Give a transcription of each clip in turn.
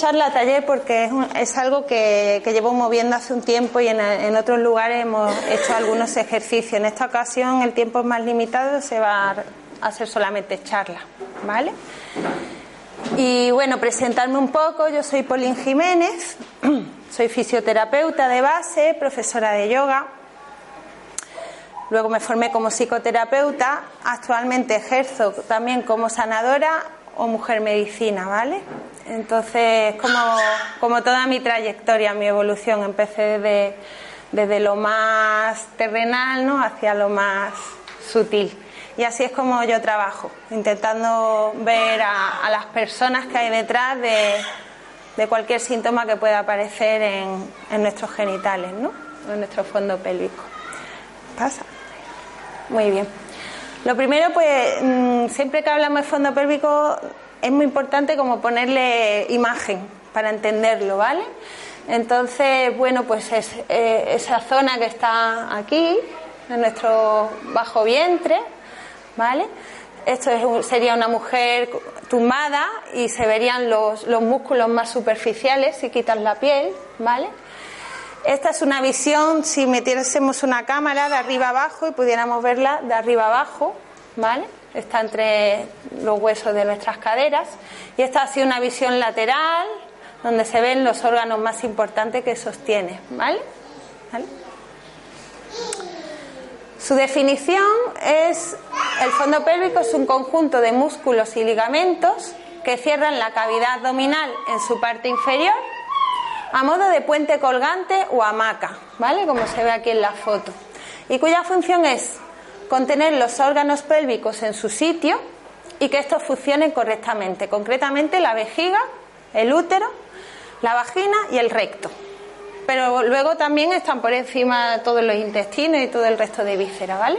charla taller porque es, algo que, llevo moviendo hace un tiempo y en, otros lugares hemos hecho algunos ejercicios. En esta ocasión el tiempo es más limitado, se va a hacer solamente charla, ¿vale? Y bueno, presentarme un poco, yo soy Polín Jiménez, soy fisioterapeuta de base, profesora de yoga. Luego me formé como psicoterapeuta, actualmente ejerzo también como sanadora o mujer medicina, ¿vale? Entonces, como, como toda mi trayectoria, mi evolución, empecé desde, desde lo más terrenal ¿no? hacia lo más sutil. Y así es como yo trabajo, intentando ver a, las personas que hay detrás de, de, cualquier síntoma que pueda aparecer en, en nuestros genitales, ¿no? en nuestro fondo pélvico. ¿Pasa? Muy bien. Lo primero, pues, mmm, siempre que hablamos de fondo pélvico, es muy importante como ponerle imagen para entenderlo, ¿vale? Entonces, bueno, pues es eh, esa zona que está aquí, en nuestro bajo vientre, ¿vale? Esto es, sería una mujer tumbada y se verían los, los músculos más superficiales si quitas la piel, ¿vale? Esta es una visión, si metiésemos una cámara de arriba abajo y pudiéramos verla de arriba abajo, ¿vale? Está entre los huesos de nuestras caderas. Y esta ha sido una visión lateral, donde se ven los órganos más importantes que sostiene, ¿vale? ¿vale? Su definición es, el fondo pélvico es un conjunto de músculos y ligamentos que cierran la cavidad abdominal en su parte inferior a modo de puente colgante o hamaca, ¿vale? Como se ve aquí en la foto. Y cuya función es contener los órganos pélvicos en su sitio y que estos funcionen correctamente, concretamente la vejiga, el útero, la vagina y el recto. Pero luego también están por encima todos los intestinos y todo el resto de vísceras, ¿vale?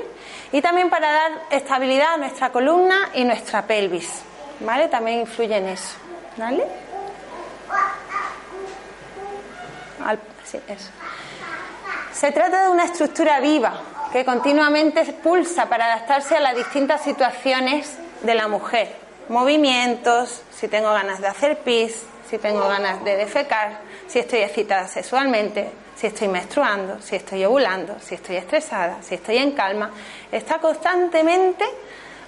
Y también para dar estabilidad a nuestra columna y nuestra pelvis, ¿vale? También influye en eso, ¿vale? Al, sí, eso. Se trata de una estructura viva que continuamente pulsa para adaptarse a las distintas situaciones de la mujer. Movimientos, si tengo ganas de hacer pis, si tengo ganas de defecar, si estoy excitada sexualmente, si estoy menstruando, si estoy ovulando, si estoy estresada, si estoy en calma. Está constantemente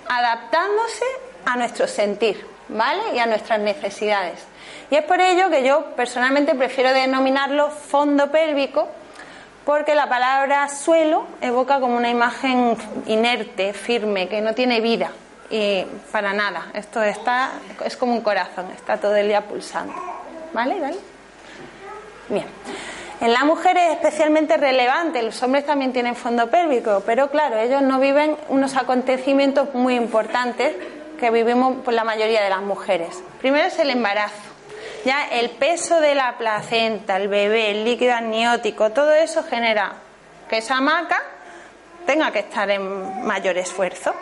adaptándose a nuestro sentir, ¿vale? Y a nuestras necesidades. Y es por ello que yo personalmente prefiero denominarlo fondo pélvico, porque la palabra suelo evoca como una imagen inerte, firme, que no tiene vida. Y para nada, esto está, es como un corazón, está todo el día pulsando. ¿Vale? Bien. En la mujer es especialmente relevante, los hombres también tienen fondo pélvico, pero claro, ellos no viven unos acontecimientos muy importantes que vivimos por la mayoría de las mujeres. Primero es el embarazo. Ya el peso de la placenta, el bebé, el líquido amniótico, todo eso genera que esa hamaca tenga que estar en mayor esfuerzo,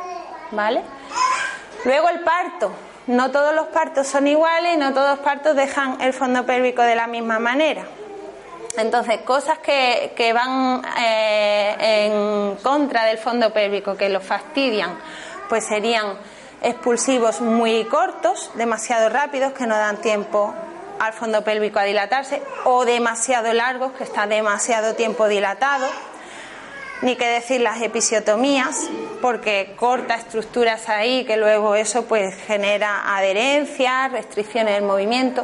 ¿vale? Luego el parto. No todos los partos son iguales no todos los partos dejan el fondo pélvico de la misma manera. Entonces, cosas que, que van eh, en contra del fondo pélvico, que lo fastidian, pues serían expulsivos muy cortos, demasiado rápidos, que no dan tiempo al fondo pélvico a dilatarse, o demasiado largos, que está demasiado tiempo dilatado. Ni que decir las episiotomías, porque corta estructuras ahí, que luego eso pues genera adherencias, restricciones del movimiento.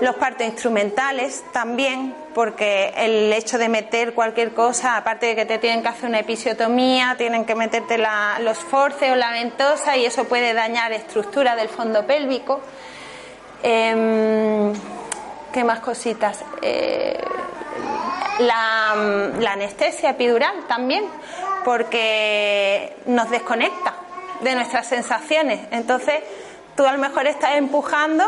Los partos instrumentales también, porque el hecho de meter cualquier cosa, aparte de que te tienen que hacer una episiotomía, tienen que meterte la, los o la ventosa y eso puede dañar estructura del fondo pélvico. Eh, ¿Qué más cositas? Eh, la, anestesia epidural también, porque nos desconecta de nuestras sensaciones. Entonces, tú a lo mejor estás empujando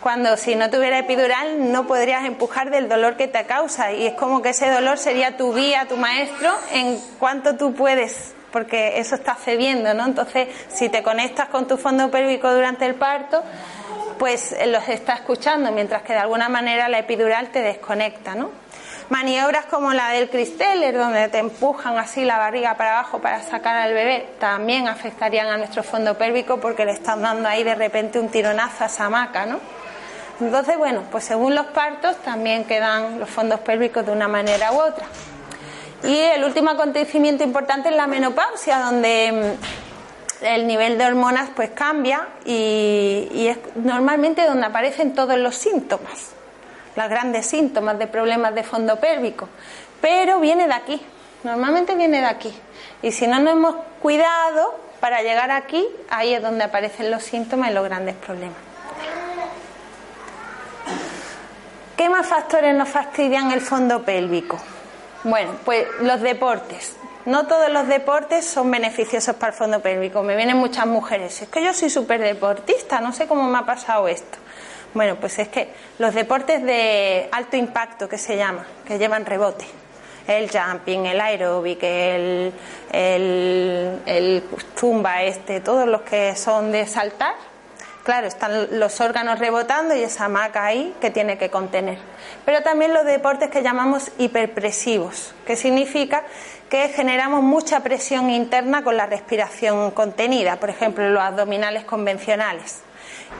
cuando si no tuviera epidural no podrías empujar del dolor que te causa y es como que ese dolor sería tu guía, tu maestro en cuanto tú puedes, porque eso está cediendo, ¿no? Entonces, si te conectas con tu fondo pélvico durante el parto, pues los está escuchando, mientras que de alguna manera la epidural te desconecta, ¿no? Maniobras como la del Cristeller, donde te empujan así la barriga para abajo para sacar al bebé, también afectarían a nuestro fondo pélvico porque le están dando ahí de repente un tironazo a esa hamaca, ¿no? Entonces, bueno, pues según los partos también quedan los fondos pélvicos de una manera u otra. Y el último acontecimiento importante es la menopausia, donde mm, el nivel de hormonas pues cambia y, es normalmente donde aparecen todos los síntomas, los grandes síntomas de problemas de fondo pélvico. Pero viene de aquí, normalmente viene de aquí. Y si no nos hemos cuidado para llegar aquí, ahí es donde aparecen los síntomas y los grandes problemas. ¿Qué más factores nos fastidian el fondo pélvico? Bueno, pues los deportes. No todos los deportes son beneficiosos para el fondo pélvico. Me vienen muchas mujeres. Es que yo soy súper deportista, no sé cómo me ha pasado esto. Bueno, pues es que los deportes de alto impacto que se llama, que llevan rebote, el jumping, el aeróbic, el, el, zumba este, todos los que son de saltar, Claro, están los órganos rebotando y esa maca ahí que tiene que contener. Pero también los deportes que llamamos hiperpresivos, que significa que generamos mucha presión interna con la respiración contenida, por ejemplo, los abdominales convencionales,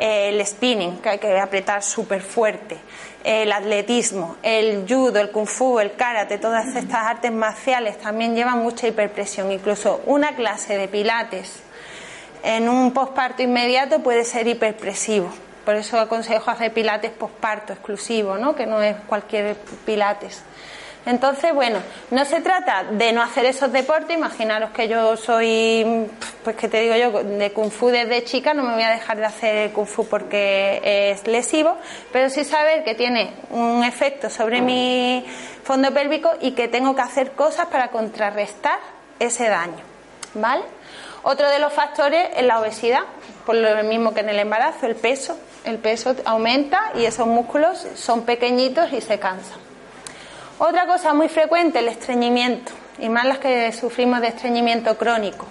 el spinning, que hay que apretar súper fuerte, el atletismo, el judo, el kung fu, el karate, todas estas artes marciales también llevan mucha hiperpresión. Incluso una clase de pilates en un posparto inmediato puede ser hiperpresivo. Por eso aconsejo hacer pilates posparto exclusivo, ¿no? que no es cualquier pilates. Entonces, bueno, no se trata de no hacer esos deportes. Imaginaros que yo soy, pues que te digo yo, de kung fu desde chica, no me voy a dejar de hacer kung fu porque es lesivo, pero sí saber que tiene un efecto sobre mi fondo pélvico y que tengo que hacer cosas para contrarrestar ese daño. ¿Vale? Otro de los factores es la obesidad, por lo mismo que en el embarazo, el peso. El peso aumenta y esos músculos son pequeñitos y se cansan. Otra cosa muy frecuente, el estreñimiento, y más las que sufrimos de estreñimiento crónico.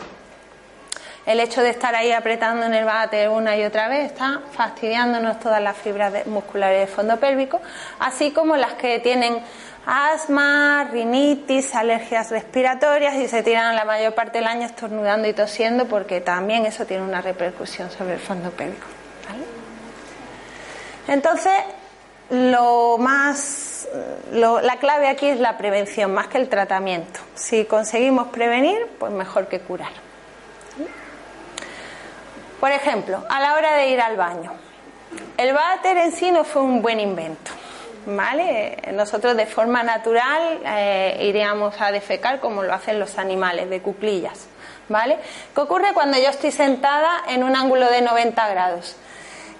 El hecho de estar ahí apretando en el bate una y otra vez está fastidiándonos todas las fibras musculares del fondo pélvico, así como las que tienen asma, rinitis, alergias respiratorias y se tiran la mayor parte del año estornudando y tosiendo porque también eso tiene una repercusión sobre el fondo pélvico. Entonces, lo más, la clave aquí es la prevención más que el tratamiento. Si conseguimos prevenir, pues mejor que curar. Por ejemplo, a la hora de ir al baño, el váter en sí no fue un buen invento. ¿vale? Nosotros de forma natural eh, iríamos a defecar como lo hacen los animales, de cuclillas, ¿vale? ¿Qué ocurre cuando yo estoy sentada en un ángulo de 90 grados?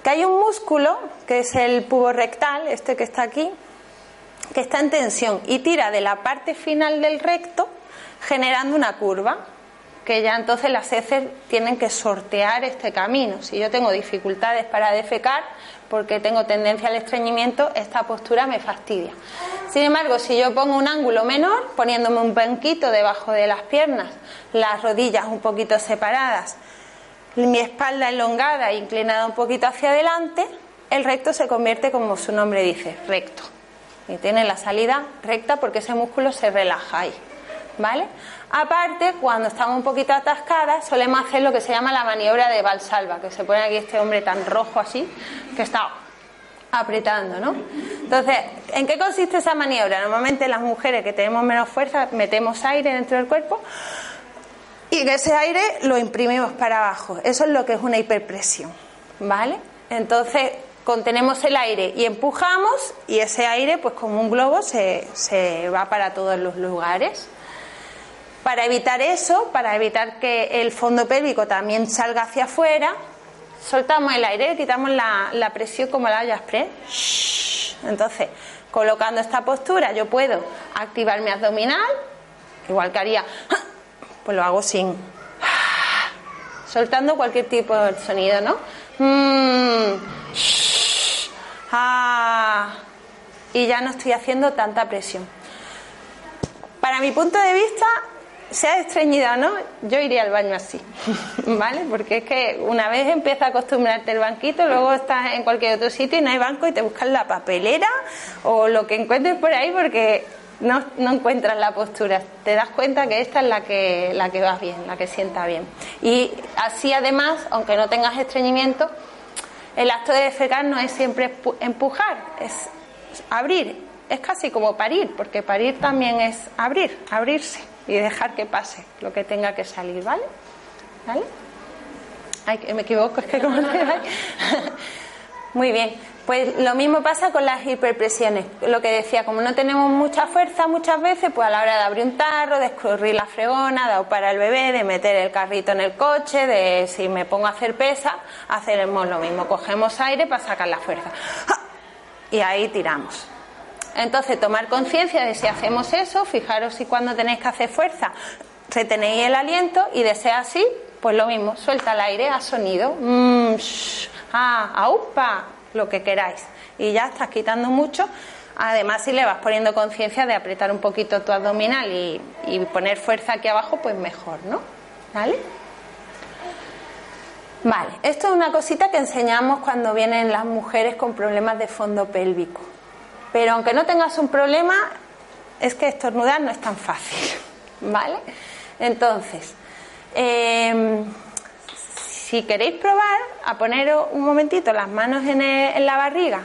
Que hay un músculo, que es el pubo rectal, este que está aquí, que está en tensión y tira de la parte final del recto generando una curva, que ya entonces las heces tienen que sortear este camino. Si yo tengo dificultades para defecar, porque tengo tendencia al estreñimiento, esta postura me fastidia. Sin embargo, si yo pongo un ángulo menor, poniéndome un banquito debajo de las piernas, las rodillas un poquito separadas, mi espalda elongada e inclinada un poquito hacia adelante, el recto se convierte como su nombre dice, recto. Y tiene la salida recta porque ese músculo se relaja ahí. ¿Vale? Aparte, cuando estamos un poquito atascadas, solemos hacer lo que se llama la maniobra de Valsalva, que se pone aquí este hombre tan rojo así, que está apretando, ¿no? Entonces, ¿en qué consiste esa maniobra? Normalmente las mujeres que tenemos menos fuerza metemos aire dentro del cuerpo y ese aire lo imprimimos para abajo. Eso es lo que es una hiperpresión, ¿vale? Entonces, contenemos el aire y empujamos y ese aire, pues como un globo, se, va para todos los lugares. Para evitar eso, para evitar que el fondo pélvico también salga hacia afuera, soltamos el aire, quitamos la, presión como la olla. Entonces, colocando esta postura, yo puedo activar mi abdominal, igual que haría, pues lo hago sin, soltando cualquier tipo de sonido, ¿no? Mm, ah, y ya no estoy haciendo tanta presión. Para mi punto de vista, sea estreñida o no, yo iría al baño así, ¿vale? Porque es que una vez empieza a acostumbrarte el banquito, luego estás en cualquier otro sitio y no hay banco y te buscas la papelera o lo que encuentres por ahí porque no, no encuentras la postura. Te das cuenta que esta es la que, la que va bien, la que sienta bien. Y así además, aunque no tengas estreñimiento, El acto de defecar no es siempre empujar, es abrir. Es casi como parir, porque parir también es abrir, abrirse y dejar que pase lo que tenga que salir, ¿vale? ¿Vale? Ay, me equivoco, es que como Muy bien. Pues lo mismo pasa con las hiperpresiones. Lo que decía, como no tenemos mucha fuerza muchas veces, pues a la hora de abrir un tarro, de escurrir la fregona, de para el bebé, de meter el carrito en el coche, de si me pongo a hacer pesa, hacemos lo mismo. Cogemos aire para sacar la fuerza. Y ahí tiramos. Entonces, tomar conciencia de si hacemos eso, fijaros si cuando tenéis que hacer fuerza retenéis el aliento y de ser así, pues lo mismo, suelta el aire a sonido. Mm, ah, aupa, lo que queráis. Y ya estás quitando mucho. Además, si le vas poniendo conciencia de apretar un poquito tu abdominal y, poner fuerza aquí abajo, pues mejor, ¿no? ¿Vale? Vale, esto es una cosita que enseñamos cuando vienen las mujeres con problemas de fondo pélvico. Pero aunque no tengas un problema, es que estornudar no es tan fácil, ¿vale? Entonces, eh, si queréis probar a poner un momentito las manos en, la barriga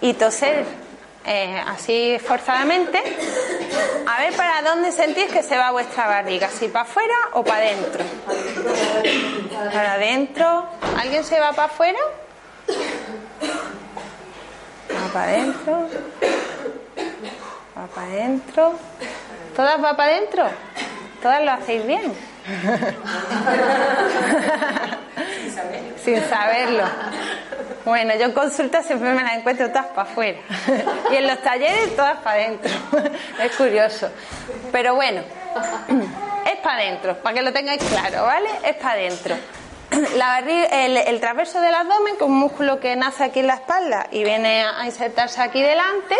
y toser eh, así forzadamente, a ver para dónde sentís que se va vuestra barriga, si para afuera o para adentro. Para adentro. ¿Alguien se va para afuera? Va para adentro. Va para adentro. ¿Todas va para adentro? ¿Todas lo hacéis bien? Sin saberlo. Bueno, yo en consulta siempre me las encuentro todas para afuera. y en los talleres todas para adentro. es curioso. Pero bueno, es para adentro, para que lo tengáis claro, ¿vale? Es para adentro. El, el, del abdomen, un músculo que nace aquí en la espalda y viene a insertarse aquí delante,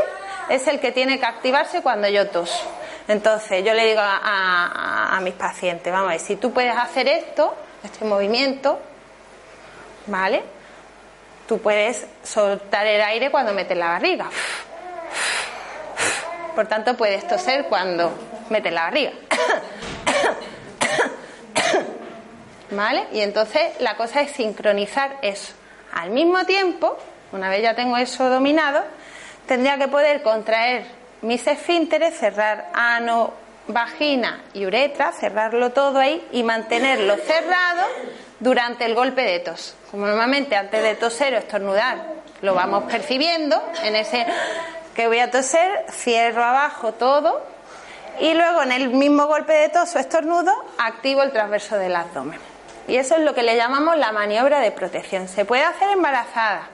es el que tiene que activarse cuando yo toso. Entonces, yo le digo a, mis pacientes, vamos a ver, si tú puedes hacer esto, este movimiento, ¿vale? Tú puedes soltar el aire cuando metes la barriga. Por tanto, puedes toser cuando metes la barriga. ¿Vale? Y entonces la cosa es sincronizar eso. Al mismo tiempo, una vez ya tengo eso dominado, tendría que poder contraer mis esfínteres, cerrar ano, vagina y uretra, cerrarlo todo ahí y mantenerlo cerrado durante el golpe de tos. Como normalmente antes de toser o estornudar lo vamos percibiendo, en ese que voy a toser, cierro abajo todo y luego en el mismo golpe de tos o estornudo activo el transverso del abdomen. Y eso es lo que le llamamos la maniobra de protección. Se puede hacer embarazada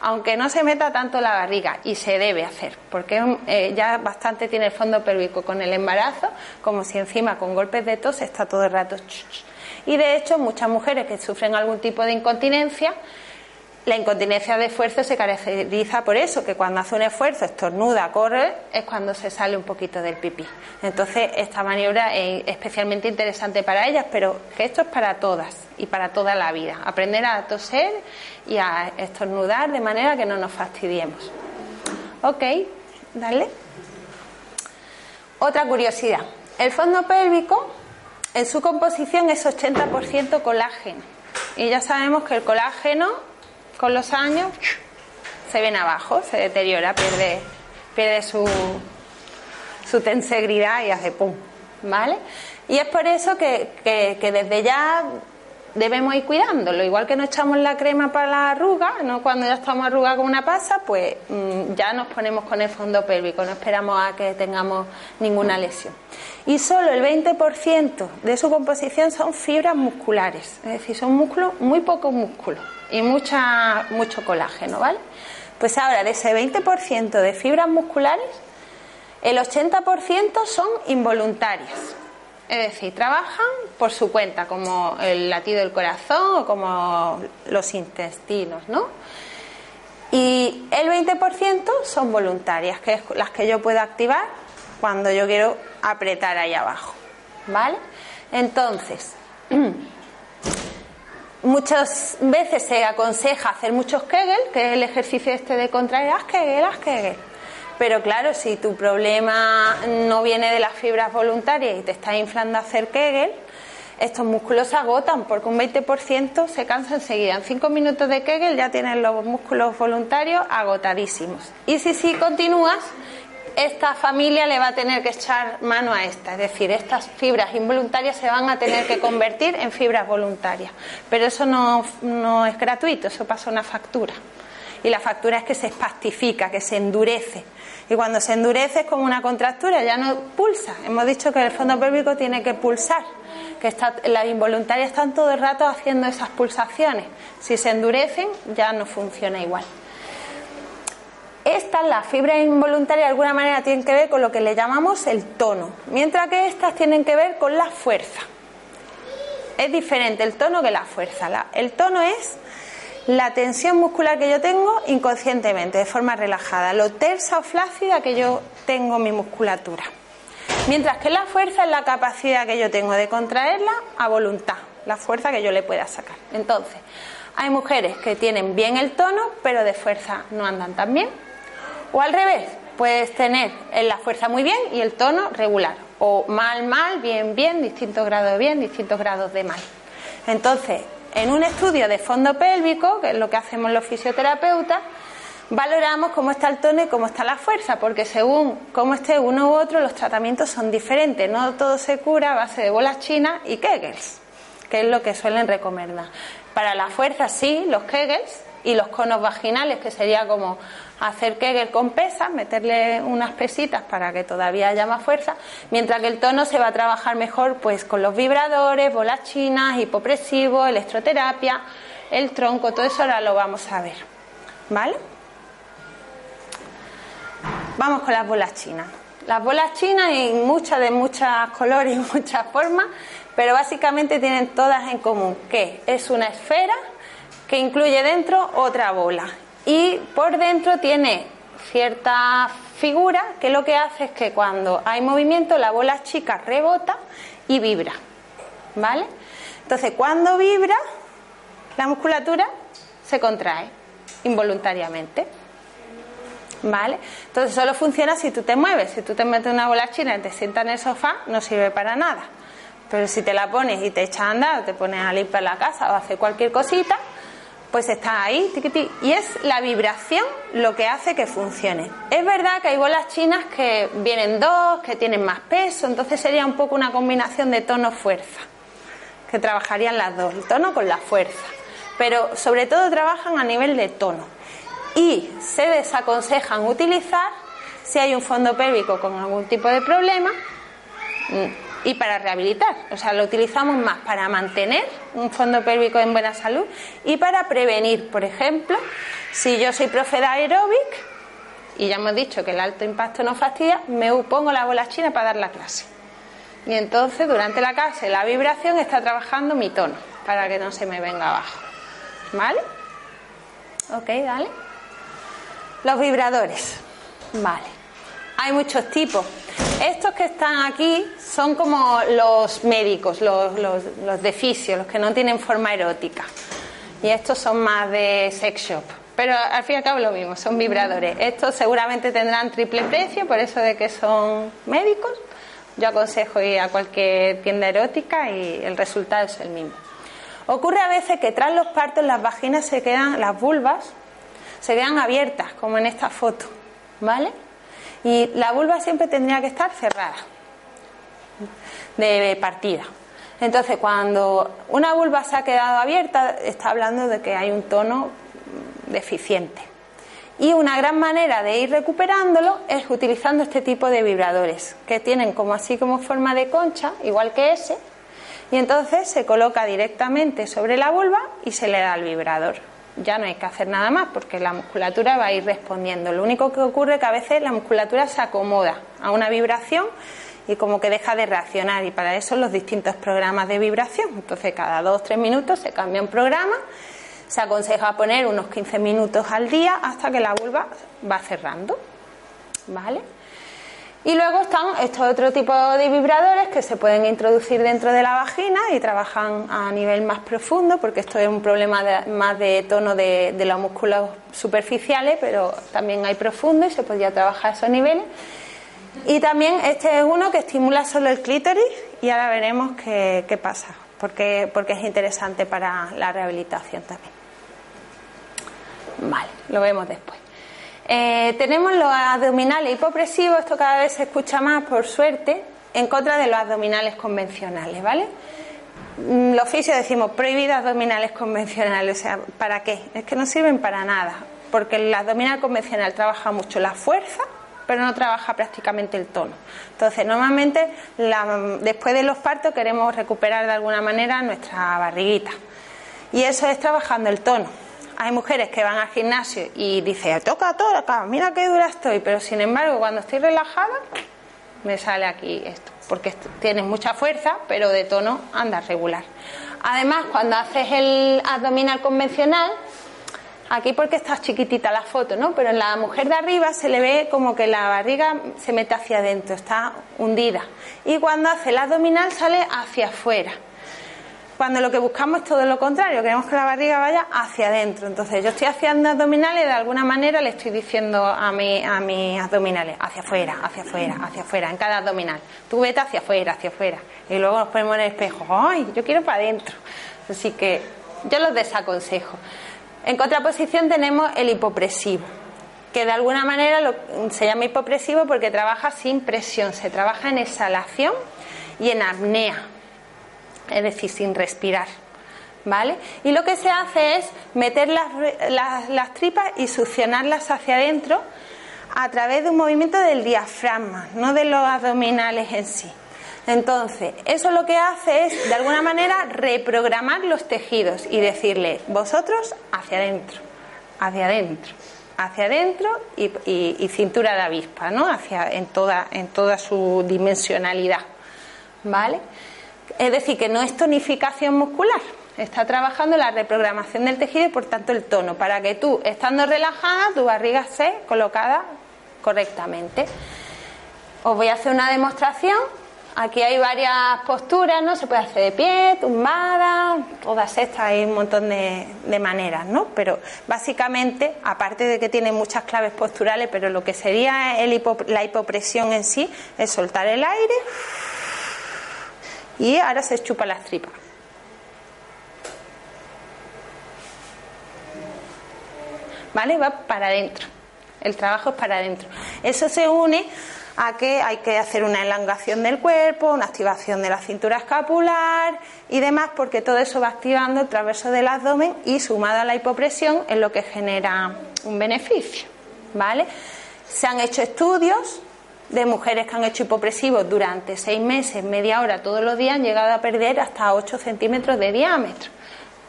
aunque no se meta tanto la barriga, y se debe hacer, porque eh, ya bastante tiene el fondo pélvico con el embarazo, como si encima con golpes de tos está todo el rato. Y de hecho, muchas mujeres que sufren algún tipo de incontinencia, la incontinencia de esfuerzo se caracteriza por eso, que cuando hace un esfuerzo, estornuda, corre, es cuando se sale un poquito del pipí. Entonces, esta maniobra es especialmente interesante para ellas, pero que esto es para todas y para toda la vida. Aprender a toser y a estornudar de manera que no nos fastidiemos. Ok, dale. Otra curiosidad. El fondo pélvico, en su composición, es 80% colágeno. Y ya sabemos que el colágeno con los años se ven abajo, se deteriora, pierde, pierde su, su tensegridad y hace pum, ¿vale? Y es por eso que, que, desde ya debemos ir cuidándolo, igual que nos echamos la crema para la arruga, ¿no? cuando ya estamos arrugados con una pasa, pues mm, ya nos ponemos con el fondo pélvico, no esperamos a que tengamos ninguna lesión. Y solo el 20% de su composición son fibras musculares, es decir, son músculos, muy pocos músculos y mucha, mucho colágeno, ¿vale? Pues ahora, de ese 20% de fibras musculares, el 80% son involuntarias. Es decir, trabajan por su cuenta, como el latido del corazón o como los intestinos, ¿no? Y el 20% son voluntarias, que es las que yo puedo activar cuando yo quiero apretar ahí abajo, ¿vale? Entonces, Muchas veces se aconseja hacer muchos Kegel, que es el ejercicio este de contraer, haz Kegel, haz Kegel. Pero claro, si tu problema no viene de las fibras voluntarias y te está inflando a hacer Kegel, estos músculos se agotan porque un 20% se cansa enseguida. En 5 minutos de Kegel ya tienen los músculos voluntarios agotadísimos. Y si sí continúas, esta familia le va a tener que echar mano a esta, es decir, estas fibras involuntarias se van a tener que convertir en fibras voluntarias. Pero eso no, es gratuito, eso pasa una factura. Y la factura es que se espastifica, que se endurece. Y cuando se endurece es como una contractura, ya no pulsa. Hemos dicho que el fondo pélvico tiene que pulsar, que está, las involuntarias están todo el rato haciendo esas pulsaciones. Si se endurecen, ya no funciona igual. Estas, las fibras involuntarias, de alguna manera tienen que ver con lo que le llamamos el tono, mientras que estas tienen que ver con la fuerza. Es diferente el tono que la fuerza. el tono es la tensión muscular que yo tengo inconscientemente, de forma relajada, lo tersa o flácida que yo tengo mi musculatura. Mientras que la fuerza es la capacidad que yo tengo de contraerla a voluntad, la fuerza que yo le pueda sacar. Entonces, hay mujeres que tienen bien el tono, pero de fuerza no andan tan bien. O al revés, puedes tener la fuerza muy bien y el tono regular. O mal, mal, bien, bien, distintos grados de bien, distintos grados de mal. Entonces, en un estudio de fondo pélvico, que es lo que hacemos los fisioterapeutas, valoramos cómo está el tono y cómo está la fuerza, porque según cómo esté uno u otro, los tratamientos son diferentes. No todo se cura a base de bolas chinas y Kegels, que es lo que suelen recomendar. Para la fuerza, sí, los Kegels y los conos vaginales, que sería como hacer Kegel con pesas, meterle unas pesitas para que todavía haya más fuerza, mientras que el tono se va a trabajar mejor pues con los vibradores, bolas chinas, hipopresivo, electroterapia, el tronco, todo eso ahora lo vamos a ver. ¿Vale? Vamos con las bolas chinas. Las bolas chinas hay muchas de muchos colores y muchas formas, pero básicamente tienen todas en común que es una esfera que incluye dentro otra bola y por dentro tiene cierta figura que lo que hace es que cuando hay movimiento la bola chica rebota y vibra. ¿Vale? Entonces, cuando vibra, la musculatura se contrae involuntariamente. ¿Vale? Entonces solo funciona si tú te mueves. Si tú te metes una bola china y te sientas en el sofá, no sirve para nada. Pero si te la pones y te echas a andar, o te pones a limpiar la casa o hacer cualquier cosita, pues está ahí, y es la vibración lo que hace que funcione. Es verdad que hay bolas chinas que vienen dos, que tienen más peso, entonces sería un poco una combinación de tono-fuerza, que trabajarían las dos, el tono con la fuerza, pero sobre todo trabajan a nivel de tono. Y se desaconsejan utilizar si hay un fondo pélvico con algún tipo de problema mm, y para rehabilitar. O sea, lo utilizamos más para mantener un fondo pélvico en buena salud y para prevenir. Por ejemplo, si yo soy profe de aeróbic y ya hemos dicho que el alto impacto no fastidia, me pongo la bola china para dar la clase. Y entonces durante la clase la vibración está trabajando mi tono para que no se me venga abajo. ¿Vale? Ok, dale. Los vibradores. Vale. Hay muchos tipos. Estos que están aquí son como los médicos, los, de fisio, los que no tienen forma erótica. Y estos son más de sex shop. Pero al fin y al cabo lo mismo, son vibradores. Estos seguramente tendrán triple precio, por eso de que son médicos. Yo aconsejo ir a cualquier tienda erótica y el resultado es el mismo. Ocurre a veces que tras los partos las vaginas se quedan, las vulvas, se quedan abiertas, como en esta foto, ¿vale? Y la vulva siempre tendría que estar cerrada de partida. Entonces, cuando una vulva se ha quedado abierta, está hablando de que hay un tono deficiente. Y una gran manera de ir recuperándolo es utilizando este tipo de vibradores, que tienen como así como forma de concha, igual que ese, y entonces se coloca directamente sobre la vulva y se le da el vibrador ya no hay que hacer nada más porque la musculatura va a ir respondiendo. Lo único que ocurre es que a veces la musculatura se acomoda a una vibración y como que deja de reaccionar y para eso los distintos programas de vibración. Entonces cada dos o tres minutos se cambia un programa, se aconseja poner unos 15 minutos al día hasta que la vulva va cerrando. ¿Vale? Y luego están estos otro tipo de vibradores que se pueden introducir dentro de la vagina y trabajan a nivel más profundo, porque esto es un problema más de tono de, los músculos superficiales, pero también hay profundo y se podría trabajar a esos niveles. Y también este es uno que estimula solo el clítoris y ahora veremos qué, qué pasa porque, porque es interesante para la rehabilitación también. Vale, lo vemos después. Eh, tenemos los abdominales hipopresivos, esto cada vez se escucha más, por suerte, en contra de los abdominales convencionales, ¿vale? Mm, los fisios decimos prohibidos abdominales convencionales, o sea, ¿para qué? Es que no sirven para nada, porque el abdominal convencional trabaja mucho la fuerza, pero no trabaja prácticamente el tono. Entonces, normalmente después de los partos queremos recuperar de alguna manera nuestra barriguita. Y eso es trabajando el tono. Hay mujeres que van al gimnasio y dicen, toca, toca, mira qué dura estoy, pero sin embargo, cuando estoy relajada, me sale aquí esto, porque tienes mucha fuerza, pero de tono anda regular. Además, cuando haces el abdominal convencional, Aquí porque está chiquitita la foto, ¿no? Pero en la mujer de arriba se le ve como que la barriga se mete hacia adentro, está hundida. Y cuando hace el abdominal sale hacia afuera. Cuando lo que buscamos es todo lo contrario, queremos que la barriga vaya hacia adentro. Entonces yo estoy haciendo abdominales de alguna manera le estoy diciendo a, mi, a mis abdominales, hacia afuera, hacia afuera, hacia afuera, en cada abdominal. Tú vete hacia afuera, hacia afuera. Y luego nos ponemos en el espejo, ¡ay! Yo quiero para adentro. Así que yo los desaconsejo. En contraposición tenemos el hipopresivo, que de alguna manera se llama hipopresivo porque trabaja sin presión, se trabaja en exhalación y en apnea, es decir, sin respirar. ¿Vale? Y lo que se hace es meter las, las tripas y succionarlas hacia adentro a través de un movimiento del diafragma, no de los abdominales en sí. Entonces, eso lo que hace es, de alguna manera, reprogramar los tejidos y decirle, vosotros hacia adentro, hacia adentro, hacia adentro y, cintura de avispa, ¿no? Hacia, en, toda, en toda su dimensionalidad, ¿vale? Es decir, que no es tonificación muscular, está trabajando la reprogramación del tejido y por tanto el tono, para que tú, estando relajada, tu barriga esté colocada correctamente. Os voy a hacer una demostración Aquí hay varias posturas, ¿no? Se puede hacer de pie, tumbada, todas estas, hay un montón de, maneras, ¿no? Pero básicamente, aparte de que tiene muchas claves posturales, pero lo que sería la hipopresión en sí es soltar el aire y ahora se chupa las tripas. ¿Vale? Va para adentro. El trabajo es para adentro. Eso se une a que hay que hacer una elongación del cuerpo, una activación de la cintura escapular y demás, porque todo eso va activando el traverso del abdomen y sumado a la hipopresión es lo que genera un beneficio. ¿Vale? Se han hecho estudios de mujeres que han hecho hipopresivos durante seis meses, media hora todos los días, han llegado a perder hasta 8 centímetros de diámetro.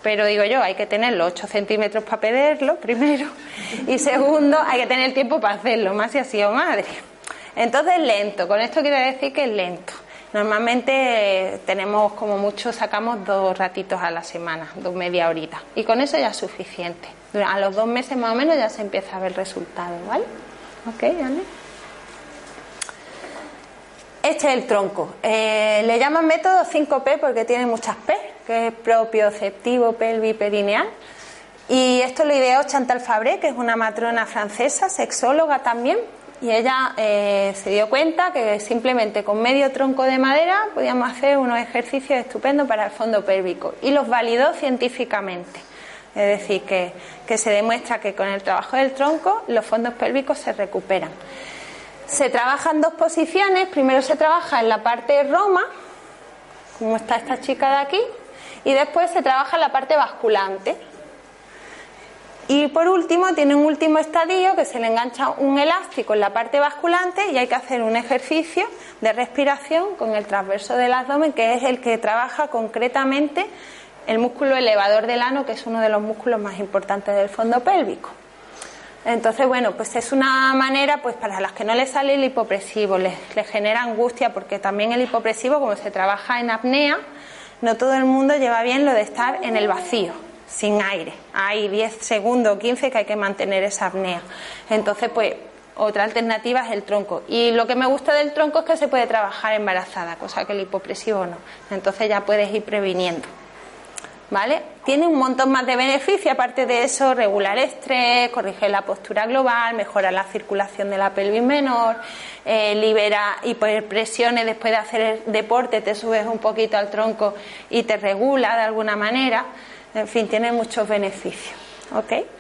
Pero digo yo, hay que tener los 8 centímetros para perderlo, primero, y segundo, hay que tener tiempo para hacerlo, más si ha sido madre. Entonces lento, con esto quiero decir que es lento. Normalmente tenemos como mucho, sacamos dos ratitos a la semana, dos media horita. Y con eso ya es suficiente. A los dos meses más o menos ya se empieza a ver resultado, ¿vale? Ok, ¿vale? Este es el tronco. Eh, le llaman método 5P porque tiene muchas P, que es propioceptivo, pelvi, perineal. Y esto lo ideó Chantal Fabré, que es una matrona francesa, sexóloga también, y ella eh, se dio cuenta que simplemente con medio tronco de madera podíamos hacer unos ejercicios estupendos para el fondo pélvico y los validó científicamente. Es decir, que, que se demuestra que con el trabajo del tronco los fondos pélvicos se recuperan. Se trabaja en dos posiciones. Primero se trabaja en la parte roma, como está esta chica de aquí, y después se trabaja en la parte basculante, y por último, tiene un último estadio que se le engancha un elástico en la parte basculante y hay que hacer un ejercicio de respiración con el transverso del abdomen, que es el que trabaja concretamente el músculo elevador del ano, que es uno de los músculos más importantes del fondo pélvico. Entonces, bueno, pues es una manera, pues para las que no les sale el hipopresivo, les, les genera angustia, porque también el hipopresivo, como se trabaja en apnea, no todo el mundo lleva bien lo de estar en el vacío sin aire. Hay 10 segundos o 15 que hay que mantener esa apnea. Entonces, pues otra alternativa es el tronco. Y lo que me gusta del tronco es que se puede trabajar embarazada, cosa que el hipopresivo no. Entonces ya puedes ir previniendo. ¿Vale? Tiene un montón más de beneficios, aparte de eso, regular estrés, corrige la postura global, mejora la circulación de la pelvis menor, eh, libera hiperpresiones después de hacer deporte, te subes un poquito al tronco y te regula de alguna manera. En fin, tiene muchos beneficios. ¿Ok?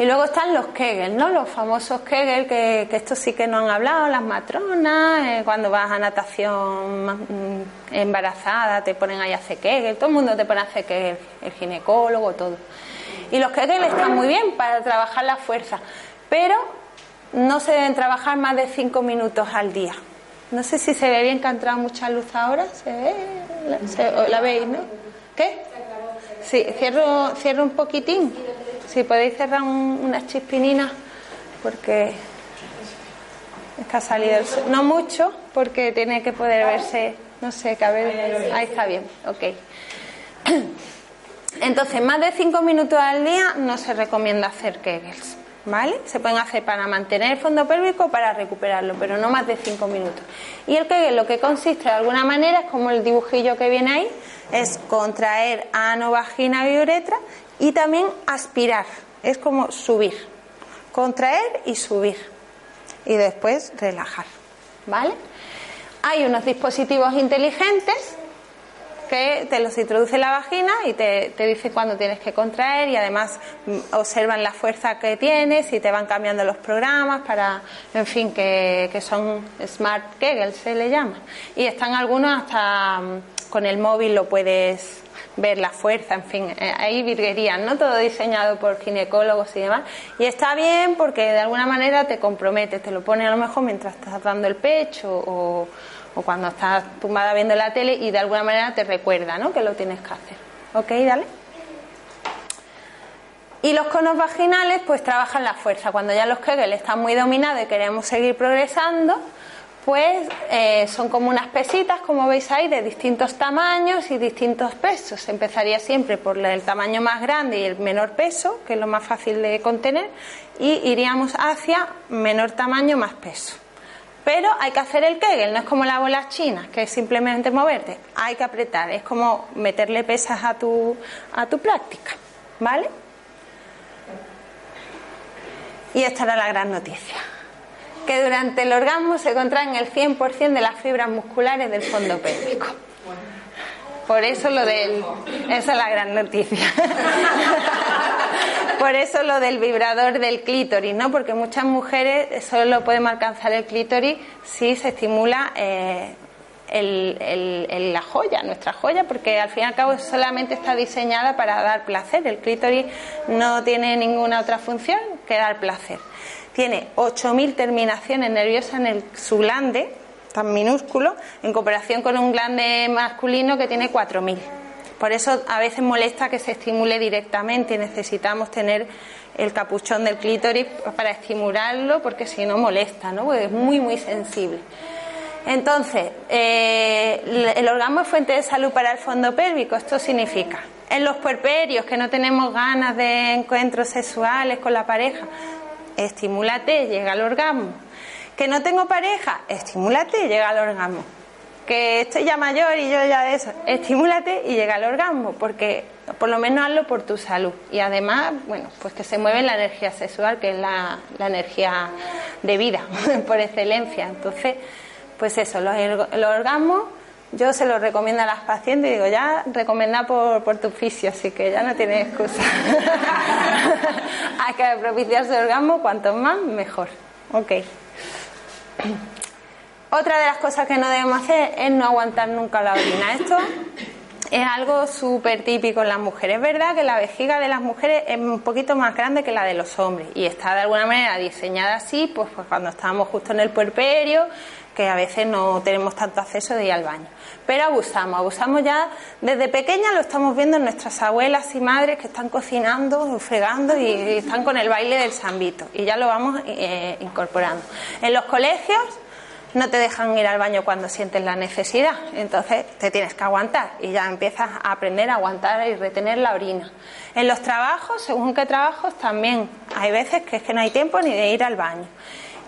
Y luego están los Kegel, ¿no? Los famosos Kegel, que, que estos sí que no han hablado, las matronas, eh, cuando vas a natación mm, embarazada te ponen ahí a hacer Kegel, todo el mundo te pone a hacer Kegel, el ginecólogo, todo. Y los Kegel están muy bien para trabajar la fuerza, pero no se deben trabajar más de cinco minutos al día. No sé si se ve bien que ha entrado mucha luz ahora, ¿se ve? ¿La, la veis, no? ¿Qué? Sí, cierro, cierro un poquitín. Si podéis cerrar unas chispininas, porque es que ha salido el sol. No mucho, porque tiene que poder verse, no sé, ver, ahí está bien, ok. Entonces, más de cinco minutos al día no se recomienda hacer kegels, ¿vale? Se pueden hacer para mantener el fondo pélvico o para recuperarlo, pero no más de cinco minutos. Y el kegel lo que consiste de alguna manera es como el dibujillo que viene ahí, es contraer ano, vagina y uretra y también aspirar, es como subir, contraer y subir y después relajar, ¿vale? Hay unos dispositivos inteligentes que te los introduce en la vagina y te, te dice cuándo tienes que contraer y además mm, observan la fuerza que tienes y te van cambiando los programas para, en fin, que, que son Smart Kegel se le llama. Y están algunos hasta mm, con el móvil lo puedes ver la fuerza, en fin, eh, hay virguerías, ¿no? Todo diseñado por ginecólogos y demás. Y está bien porque de alguna manera te compromete, te lo pone a lo mejor mientras estás dando el pecho o, o cuando estás tumbada viendo la tele y de alguna manera te recuerda, ¿no? Que lo tienes que hacer. ¿Ok? Dale. Y los conos vaginales pues trabajan la fuerza. Cuando ya los Kegel están muy dominados y queremos seguir progresando, pues eh, son como unas pesitas, como veis ahí, de distintos tamaños y distintos pesos. Empezaría siempre por el tamaño más grande y el menor peso, que es lo más fácil de contener, y iríamos hacia menor tamaño, más peso. Pero hay que hacer el Kegel, no es como la bola china, que es simplemente moverte. Hay que apretar, es como meterle pesas a tu, a tu práctica. ¿Vale? Y esta era la gran noticia que durante el orgasmo se contraen el 100% de las fibras musculares del fondo pélvico. Por eso lo del. Esa es la gran noticia. Por eso lo del vibrador del clítoris, ¿no? Porque muchas mujeres solo podemos alcanzar el clítoris si se estimula eh, la joya, nuestra joya, porque al fin y al cabo solamente está diseñada para dar placer. El clítoris no tiene ninguna otra función que dar placer tiene 8.000 terminaciones nerviosas en el, su glande, tan minúsculo, en comparación con un glande masculino que tiene 4.000. Por eso a veces molesta que se estimule directamente y necesitamos tener el capuchón del clítoris para estimularlo porque si no molesta, ¿no? Porque es muy, muy sensible. Entonces, eh, el orgasmo es fuente de salud para el fondo pélvico. Esto significa, en los puerperios que no tenemos ganas de encuentros sexuales con la pareja, estimúlate, llega al orgasmo. Que no tengo pareja, estimúlate, llega al orgasmo. Que estoy ya mayor y yo ya de eso, estimúlate y llega al orgasmo, porque por lo menos hazlo por tu salud. Y además, bueno, pues que se mueve la energía sexual, que es la, energía de vida, por excelencia. Entonces, pues eso, el orgasmo yo se lo recomiendo a las pacientes y digo, ya recomenda por, por tu oficio, así que ya no tienes excusa. Hay que propiciar su orgasmo, cuanto más, mejor. Ok. Otra de las cosas que no debemos hacer es no aguantar nunca la orina. Esto es algo súper típico en las mujeres. Es verdad que la vejiga de las mujeres es un poquito más grande que la de los hombres y está de alguna manera diseñada así, pues, pues cuando estamos justo en el puerperio, que a veces no tenemos tanto acceso de ir al baño. Pero abusamos, abusamos ya desde pequeña, lo estamos viendo en nuestras abuelas y madres que están cocinando, fregando y, están con el baile del sambito y ya lo vamos eh, incorporando. En los colegios no te dejan ir al baño cuando sientes la necesidad, entonces te tienes que aguantar y ya empiezas a aprender a aguantar y retener la orina. En los trabajos, según qué trabajos, también hay veces que es que no hay tiempo ni de ir al baño.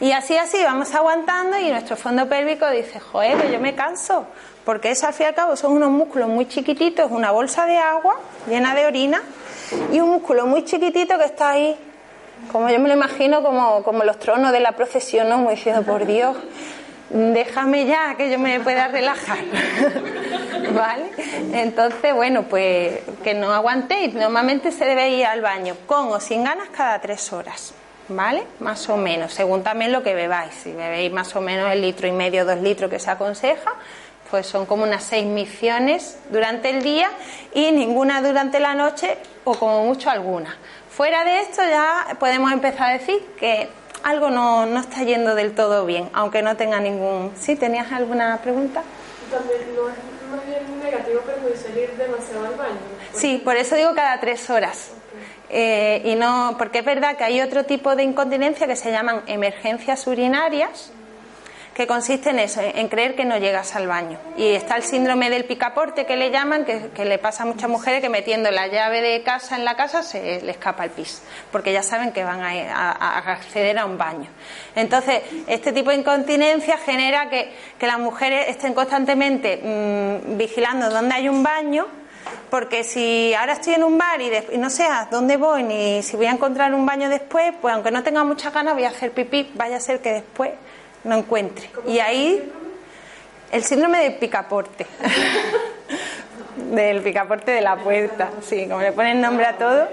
Y así, así vamos aguantando y nuestro fondo pélvico dice, joder, que yo me canso. Porque eso al fin y al cabo son unos músculos muy chiquititos, una bolsa de agua llena de orina y un músculo muy chiquitito que está ahí, como yo me lo imagino, como, como los tronos de la procesión, ¿no? Muy diciendo, por Dios, déjame ya que yo me pueda relajar. ¿Vale? Entonces, bueno, pues que no aguantéis. Normalmente se debe ir al baño con o sin ganas cada tres horas. ¿Vale? Más o menos, según también lo que bebáis. Si bebéis más o menos el litro y medio, dos litros que se aconseja, pues son como unas seis misiones durante el día y ninguna durante la noche o como mucho alguna. Fuera de esto ya podemos empezar a decir que algo no, no está yendo del todo bien, aunque no tenga ningún... ¿Sí? ¿Tenías alguna pregunta? También no es más bien negativo perjudicial ir demasiado al baño. Sí, por eso digo cada tres horas. Eh, y no, porque es verdad que hay otro tipo de incontinencia que se llaman emergencias urinarias, que consiste en eso, en creer que no llegas al baño. Y está el síndrome del picaporte que le llaman, que, le pasa a muchas mujeres que metiendo la llave de casa en la casa se le escapa el pis, porque ya saben que van a, acceder a un baño. Entonces, este tipo de incontinencia genera que, las mujeres estén constantemente mm, vigilando dónde hay un baño, porque si ahora estoy en un bar y, y, no sé a dónde voy ni si voy a encontrar un baño después, pues aunque no tenga muchas ganas voy a hacer pipí, vaya a ser que después no encuentre. Y ahí el síndrome del picaporte. del picaporte de la puerta, sí, como le ponen nombre a todo,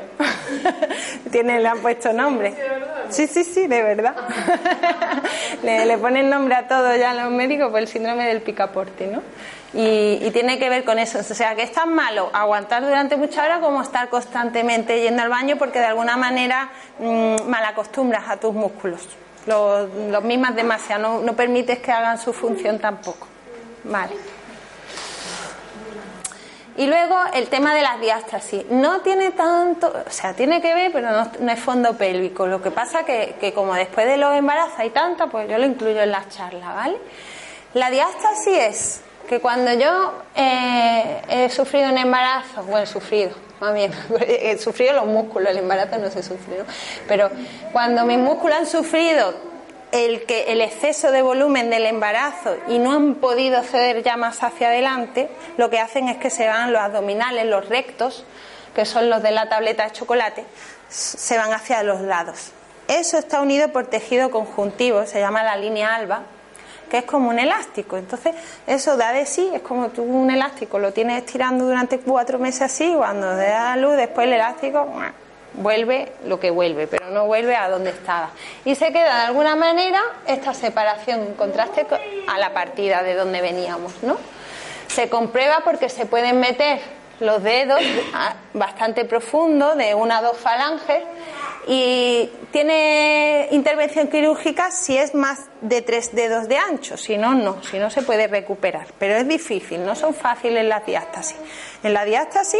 tiene, le han puesto nombre. Sí, sí, sí, de verdad. le, le, ponen nombre a todo ya los médicos por el síndrome del picaporte, ¿no? Y, y, tiene que ver con eso. O sea, que es tan malo aguantar durante mucha hora como estar constantemente yendo al baño porque de alguna manera mmm, malacostumbras a tus músculos los, los mismas demasiado, no, permites que hagan su función tampoco. Vale. Y luego el tema de las diástasis. No tiene tanto, o sea, tiene que ver, pero no, es fondo pélvico. Lo que pasa que, que como después de los embarazos hay tanta, pues yo lo incluyo en las charlas, ¿vale? La diástasis es que cuando yo eh, he sufrido un embarazo, bueno, he sufrido, más he sufrido los músculos, el embarazo no se sufrió, pero cuando mis músculos han sufrido el, que, el exceso de volumen del embarazo y no han podido ceder ya más hacia adelante, lo que hacen es que se van los abdominales, los rectos, que son los de la tableta de chocolate, se van hacia los lados. Eso está unido por tejido conjuntivo, se llama la línea alba, que es como un elástico. Entonces, eso da de sí, es como tú un elástico lo tienes estirando durante cuatro meses así, cuando da la luz, después el elástico vuelve lo que vuelve, pero no vuelve a donde estaba. Y se queda de alguna manera esta separación en contraste a la partida de donde veníamos, ¿no? Se comprueba porque se pueden meter los dedos bastante profundo, de una a dos falanges, y tiene intervención quirúrgica si es más de tres dedos de ancho, si no, no, si no se puede recuperar. Pero es difícil, no son fáciles las diástasis. En la diástasis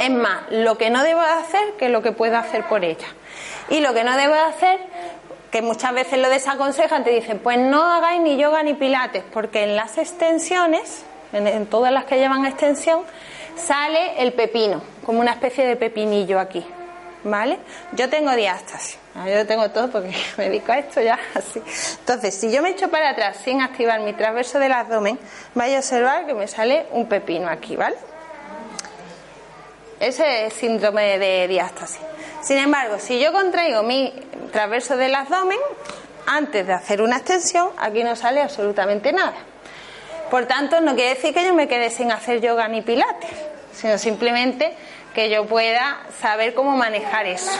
es más lo que no debo hacer que lo que puedo hacer por ella. Y lo que no debo hacer, que muchas veces lo desaconsejan, te dicen, pues no hagáis ni yoga ni pilates, porque en las extensiones, en todas las que llevan extensión, sale el pepino, como una especie de pepinillo aquí. ¿Vale? Yo tengo diástasis, yo tengo todo porque me dedico a esto ya así. Entonces, si yo me echo para atrás sin activar mi transverso del abdomen, vais a observar que me sale un pepino aquí, ¿vale? Ese es síndrome de diástasis. Sin embargo, si yo contraigo mi transverso del abdomen, antes de hacer una extensión, aquí no sale absolutamente nada. Por tanto, no quiere decir que yo me quede sin hacer yoga ni pilates, sino simplemente que yo pueda saber cómo manejar eso.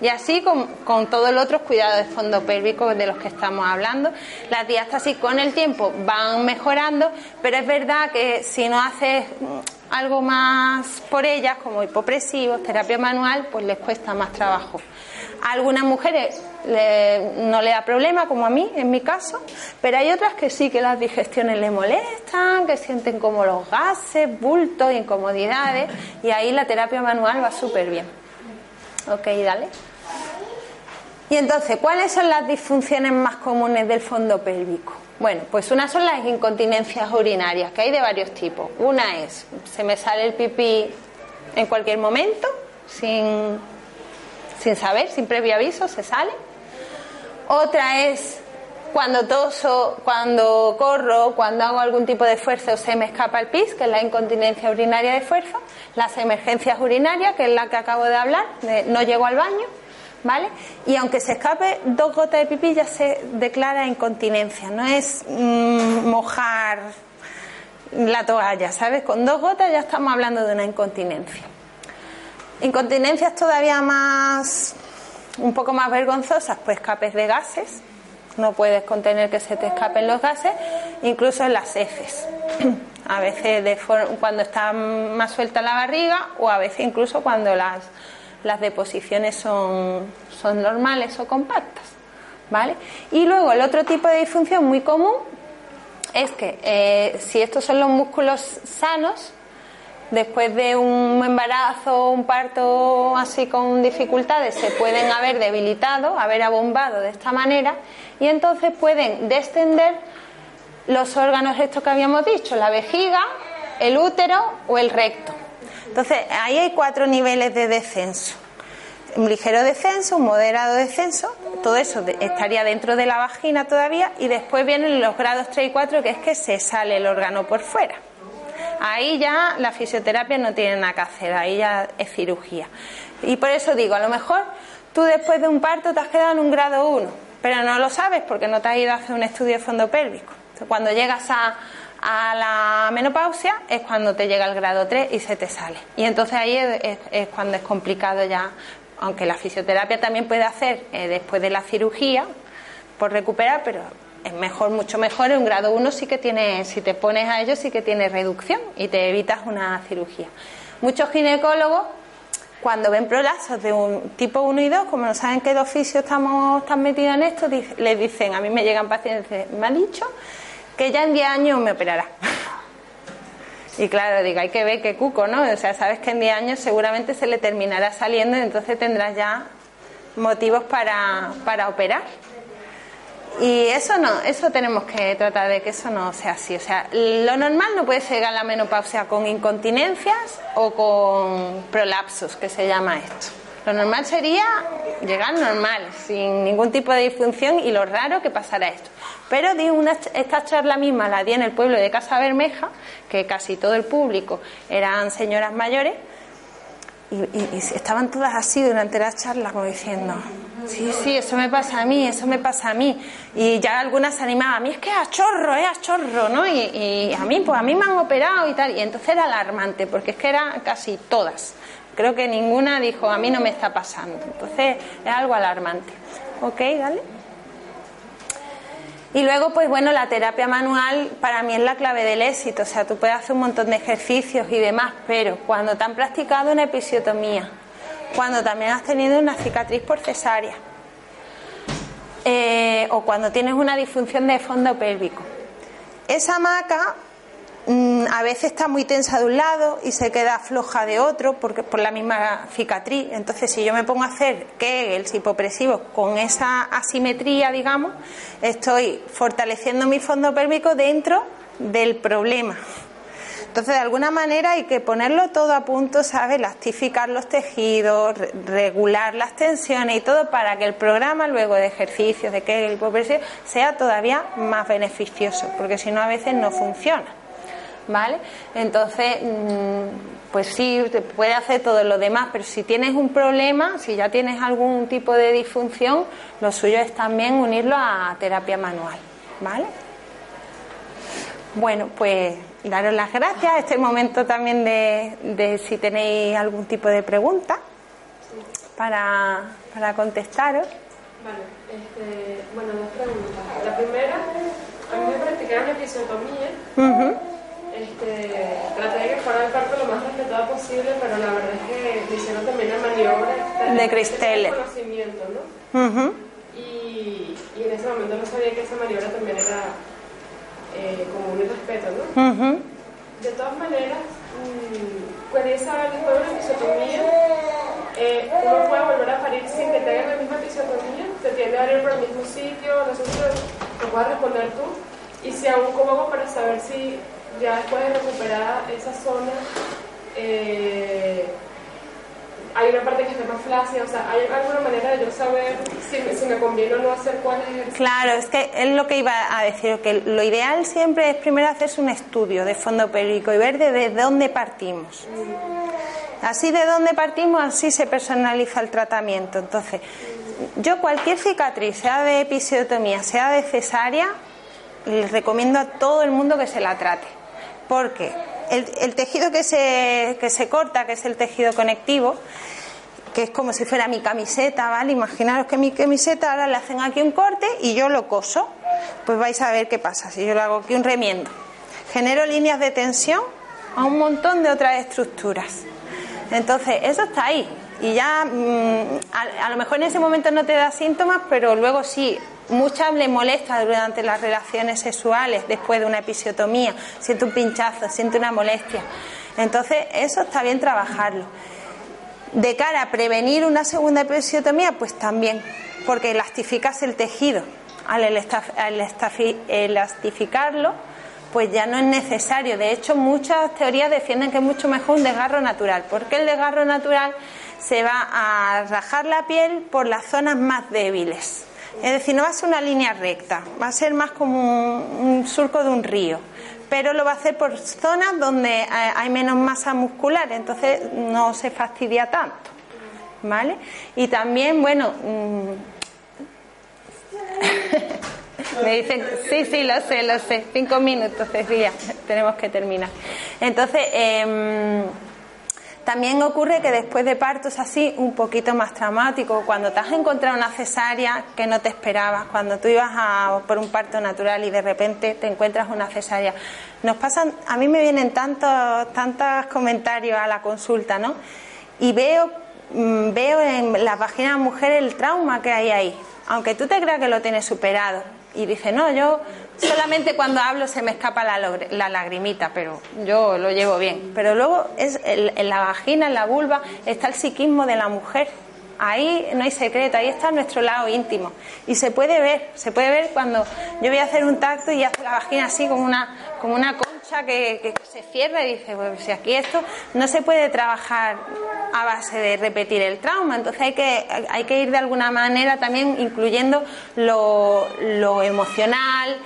Y así con, con todos los otros cuidados de fondo pélvico de los que estamos hablando. Las diástasis con el tiempo van mejorando, pero es verdad que si no haces algo más por ellas, como hipopresivos, terapia manual, pues les cuesta más trabajo. Algunas mujeres no le da problema, como a mí, en mi caso, pero hay otras que sí que las digestiones le molestan, que sienten como los gases, bultos, incomodidades, y ahí la terapia manual va súper bien. Ok, dale. Y entonces, ¿cuáles son las disfunciones más comunes del fondo pélvico? Bueno, pues una son las incontinencias urinarias, que hay de varios tipos. Una es, se me sale el pipí en cualquier momento, sin sin saber, sin previo aviso, se sale. Otra es cuando toso, cuando corro, cuando hago algún tipo de esfuerzo se me escapa el pis, que es la incontinencia urinaria de fuerza, las emergencias urinarias, que es la que acabo de hablar, no llego al baño, ¿vale? Y aunque se escape dos gotas de pipí ya se declara incontinencia, no es mm, mojar la toalla, ¿sabes? Con dos gotas ya estamos hablando de una incontinencia. Incontinencias todavía más, un poco más vergonzosas, pues escapes de gases, no puedes contener que se te escapen los gases, incluso en las heces. A veces de cuando está más suelta la barriga o a veces incluso cuando las, las deposiciones son, son normales o compactas. ¿Vale? Y luego el otro tipo de disfunción muy común es que eh, si estos son los músculos sanos, después de un embarazo un parto así con dificultades, se pueden haber debilitado, haber abombado de esta manera y entonces pueden descender los órganos estos que habíamos dicho, la vejiga, el útero o el recto. Entonces, ahí hay cuatro niveles de descenso. Un ligero descenso, un moderado descenso, todo eso estaría dentro de la vagina todavía y después vienen los grados 3 y 4 que es que se sale el órgano por fuera. Ahí ya la fisioterapia no tiene nada que hacer, ahí ya es cirugía. Y por eso digo, a lo mejor tú después de un parto te has quedado en un grado 1, pero no lo sabes porque no te has ido a hacer un estudio de fondo pélvico. Cuando llegas a, la menopausia es cuando te llega el grado 3 y se te sale. Y entonces ahí es, cuando es complicado ya, aunque la fisioterapia también puede hacer eh, después de la cirugía por recuperar, pero es mejor, mucho mejor. En un grado 1 sí que tiene, si te pones a ello, sí que tiene reducción y te evitas una cirugía. Muchos ginecólogos, cuando ven prolapsos de un tipo 1 y 2, como no saben de oficio estamos tan metidos en esto, les dicen, a mí me llegan pacientes, me ha dicho que ya en 10 años me operará. Y claro, digo, hay que ver qué cuco, ¿no? O sea, sabes que en 10 años seguramente se le terminará saliendo y entonces tendrás ya motivos para, para operar. Y eso no, eso tenemos que tratar de que eso no sea así. O sea, lo normal no puede llegar a la menopausia con incontinencias o con prolapsos, que se llama esto. Lo normal sería llegar normal, sin ningún tipo de disfunción y lo raro que pasara esto. Pero di una, esta charla misma la di en el pueblo de Casa Bermeja, que casi todo el público eran señoras mayores, y, estaban todas así durante la charla como diciendo, sí, sí, eso me pasa a mí, eso me pasa a mí. Y ya algunas se animaban, a mí es que es a chorro, es a chorro, ¿no? Y, y, a mí, pues a mí me han operado y tal. Y entonces era alarmante, porque es que eran casi todas. Creo que ninguna dijo, a mí no me está pasando. Entonces es algo alarmante. ¿Ok? Dale. Y luego, pues bueno, la terapia manual para mí es la clave del éxito. O sea, tú puedes hacer un montón de ejercicios y demás, pero cuando te han practicado una episiotomía, cuando también has tenido una cicatriz por cesárea, eh, o cuando tienes una disfunción de fondo pélvico, esa maca a veces está muy tensa de un lado y se queda floja de otro porque por la misma cicatriz. Entonces, si yo me pongo a hacer el hipopresivos con esa asimetría, digamos, estoy fortaleciendo mi fondo pélvico dentro del problema. Entonces, de alguna manera hay que ponerlo todo a punto, ¿sabes? Elastificar los tejidos, regular las tensiones y todo para que el programa luego de ejercicios, de que el hipopresivo, sea todavía más beneficioso, porque si no a veces no funciona. ¿Vale? Entonces, mm, pues sí, te puede hacer todo lo demás, pero si tienes un problema, si ya tienes algún tipo de disfunción, lo suyo es también unirlo a terapia manual, ¿vale? Bueno, pues daros las gracias. Este es el momento también de, si tenéis algún tipo de pregunta para, para contestaros. Vale, este, bueno, dos preguntas. La primera, a mí me practicaron episiotomía. Uh este, traté de que fuera el parto lo más respetado posible, pero la verdad es que me hicieron también la maniobra de Cristelle. conocimiento, ¿no? y, y, en ese momento no sabía que esa maniobra también era eh, como un irrespeto, ¿no? De todas maneras, mmm, saber después de una episiotomía, eh, uno puede volver a parir sin que tenga la misma episiotomía, te tiende a abrir por el mismo sitio, no sé si lo puedes responder tú, y si aún cómo hago para saber si ya después de recuperar esa zona, eh, hay una parte que está más flácida, o sea, ¿hay alguna manera de yo saber si me, si me conviene o no hacer cuál ejercicio? Claro, es que es lo que iba a decir, que lo ideal siempre es primero hacerse un estudio de fondo pélvico y ver de dónde partimos. Así de dónde partimos, así se personaliza el tratamiento. Entonces, yo cualquier cicatriz, sea de episiotomía, sea de cesárea, les recomiendo a todo el mundo que se la trate. Porque el, tejido que se, que se corta, que es el tejido conectivo, que es como si fuera mi camiseta, ¿vale? Imaginaros que mi camiseta ahora le hacen aquí un corte y yo lo coso. Pues vais a ver qué pasa si yo le hago aquí un remiendo. Genero líneas de tensión a un montón de otras estructuras. Entonces, eso está ahí. Y ya, mm, a, lo mejor en ese momento no te da síntomas, pero luego sí, muchas le molesta durante las relaciones sexuales, después de una episiotomía, siente un pinchazo, siente una molestia. Entonces, eso está bien trabajarlo. De cara a prevenir una segunda episiotomía, pues también, porque elastificas el tejido. Al elastificarlo, pues ya no es necesario. De hecho, muchas teorías defienden que es mucho mejor un desgarro natural, porque el desgarro natural se va a rajar la piel por las zonas más débiles. Es decir, no va a ser una línea recta, va a ser más como un, surco de un río, pero lo va a hacer por zonas donde hay menos masa muscular, entonces no se fastidia tanto. ¿Vale? Y también, bueno, mm, me dicen, sí, sí, lo sé, lo sé, cinco minutos, Cecilia, tenemos que terminar. Entonces, eh, también ocurre que después de partos así, un poquito más traumático, cuando te has encontrado una cesárea que no te esperabas, cuando tú ibas a, por un parto natural y de repente te encuentras una cesárea, nos pasan, a mí me vienen tantos, tantos comentarios a la consulta, ¿no? Y veo, mm, veo en la página de mujer el trauma que hay ahí, aunque tú te creas que lo tienes superado. Y dice, no, yo solamente cuando hablo se me escapa la, la, lagrimita, pero yo lo llevo bien. Pero luego es en la vagina, en la vulva, está el psiquismo de la mujer. Ahí no hay secreto, ahí está nuestro lado íntimo. Y se puede ver, se puede ver cuando yo voy a hacer un tacto y hace la vagina así como una, como una concha que, que, se cierra y dice, pues si aquí esto no se puede trabajar a base de repetir el trauma, entonces hay que, hay que ir de alguna manera también incluyendo lo, lo emocional,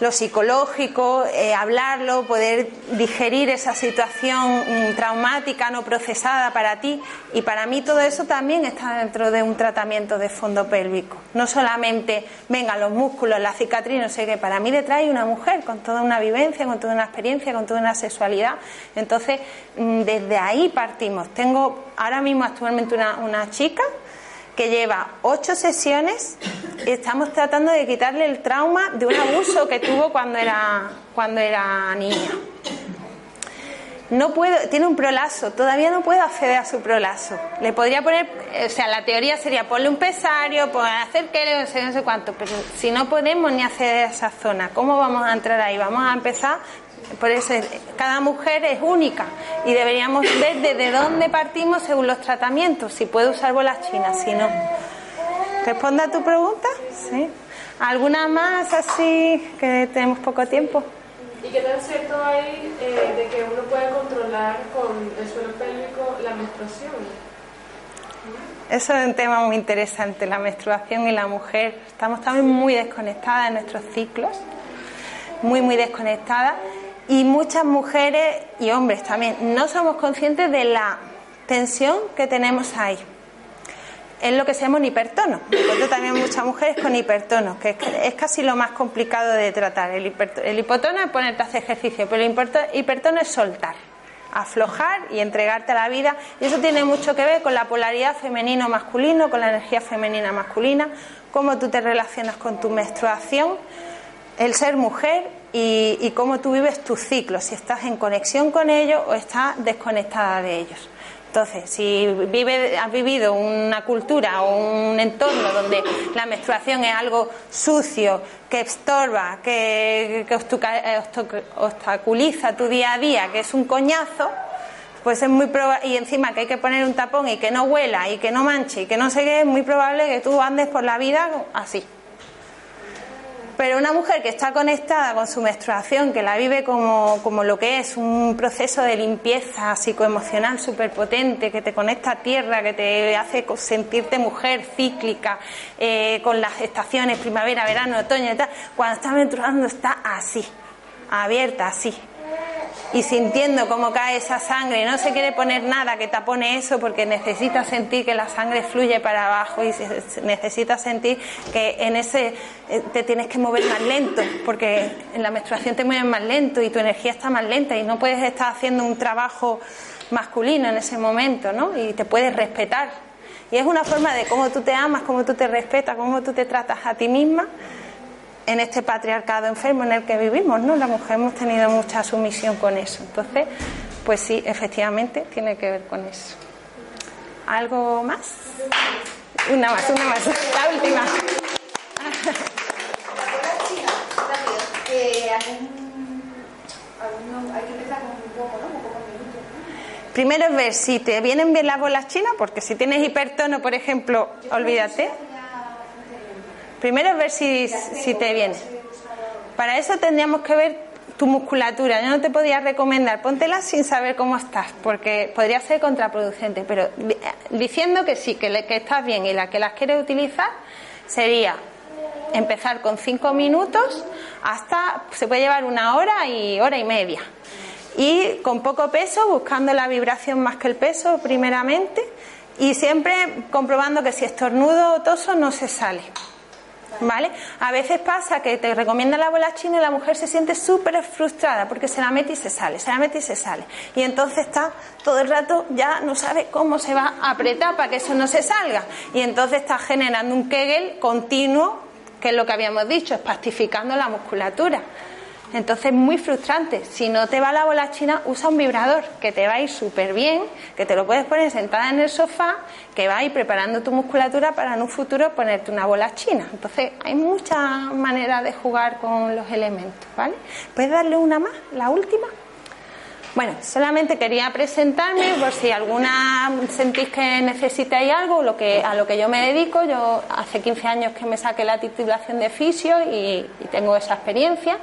lo psicológico, eh, hablarlo, poder digerir esa situación mm, traumática no procesada para ti. Y para mí todo eso también está dentro de un tratamiento de fondo pélvico. No solamente, venga, los músculos, la cicatriz, no sé qué. Para mí detrás hay una mujer con toda una vivencia, con toda una experiencia, con toda una sexualidad. Entonces, mm, desde ahí partimos. Tengo ahora mismo actualmente una, una chica que lleva ocho sesiones y estamos tratando de quitarle el trauma de un abuso que tuvo cuando era, cuando era niña. No puedo, tiene un prolazo, todavía no puedo acceder a su prolazo. Le podría poner, o sea, la teoría sería ponerle un pesario, poner, hacer que no sé, no sé cuánto, pero si no podemos ni acceder a esa zona, ¿cómo vamos a entrar ahí? Vamos a empezar por eso cada mujer es única y deberíamos ver desde dónde partimos según los tratamientos, si puede usar bolas chinas, si no. ¿Responda a tu pregunta? Sí. ¿Alguna más así que tenemos poco tiempo? ¿Y qué tan cierto hay eh, de que uno puede controlar con el suelo pélvico la menstruación? Eso es un tema muy interesante, la menstruación y la mujer. Estamos también muy desconectadas de nuestros ciclos, muy, muy desconectadas y muchas mujeres y hombres también no somos conscientes de la tensión que tenemos ahí. Es lo que se llama un hipertono. Encuentro también muchas mujeres con hipertono, que es, casi lo más complicado de tratar. El, hipertono, es ponerte a hacer ejercicio, pero el hipertono es soltar, aflojar y entregarte a la vida. Y eso tiene mucho que ver con la polaridad femenino-masculino, con la energía femenina-masculina, cómo tú te relacionas con tu menstruación, el ser mujer y, cómo tú vives tus ciclos, si estás en conexión con ellos o estás desconectada de ellos. Entonces, si vive, has vivido una cultura o un entorno donde la menstruación es algo sucio, que estorba, que, que obstaculiza tu día a día, que es un coñazo, pues es muy probable, y encima que hay que poner un tapón y que no huela y que no manche y que no sé qué, es muy probable que tú andes por la vida así. Pero una mujer que está conectada con su menstruación, que la vive como, como lo que es un proceso de limpieza psicoemocional súper potente, que te conecta a tierra, que te hace sentirte mujer cíclica, eh, con las estaciones, primavera, verano, otoño y tal, cuando está menstruando está así, abierta, así, y sintiendo cómo cae esa sangre. No se quiere poner nada que tapone eso porque necesita sentir que la sangre fluye para abajo y necesita sentir que en ese eh, te tienes que mover más lento porque en la menstruación te mueves más lento y tu energía está más lenta y no puedes estar haciendo un trabajo masculino en ese momento, ¿no? Y te puedes respetar. Y es una forma de cómo tú te amas, cómo tú te respetas, cómo tú te tratas a ti misma en este patriarcado enfermo en el que vivimos, ¿no? La mujer hemos tenido mucha sumisión con eso. Entonces, pues sí, efectivamente tiene que ver con eso. ¿Algo más? Una más, una más. La última. Primero es ver si te vienen bien las bolas chinas, porque si tienes hipertono, por ejemplo, olvídate. Primero ver si, te viene. Para eso tendríamos que ver tu musculatura. Yo no te podría recomendar, póntela sin saber cómo estás, porque podría ser contraproducente. Pero diciendo que sí, que, estás bien y la que las quieres utilizar, sería empezar con cinco minutos hasta se puede llevar una hora y hora y media. Y con poco peso, buscando la vibración más que el peso, primeramente, y siempre comprobando que si estornudo o toso no se sale. ¿Vale? A veces pasa que te recomienda la bola china y la mujer se siente súper frustrada porque se la mete y se sale, se la mete y se sale. Y entonces está todo el rato, ya no sabe cómo se va a apretar para que eso no se salga. Y entonces está generando un Kegel continuo, que es lo que habíamos dicho, espastificando la musculatura. Entonces es muy frustrante. Si no te va la bola china, usa un vibrador que te va a ir súper bien, que te lo puedes poner sentada en el sofá, que va a ir preparando tu musculatura para en un futuro ponerte una bola china. Entonces hay muchas maneras de jugar con los elementos, ¿vale? ¿Puedes darle una más, la última? Bueno, solamente quería presentarme por si alguna sentís que necesitáis algo, lo que, a lo que yo me dedico. Yo hace 15 años que me saqué la titulación de fisio y tengo esa experiencia.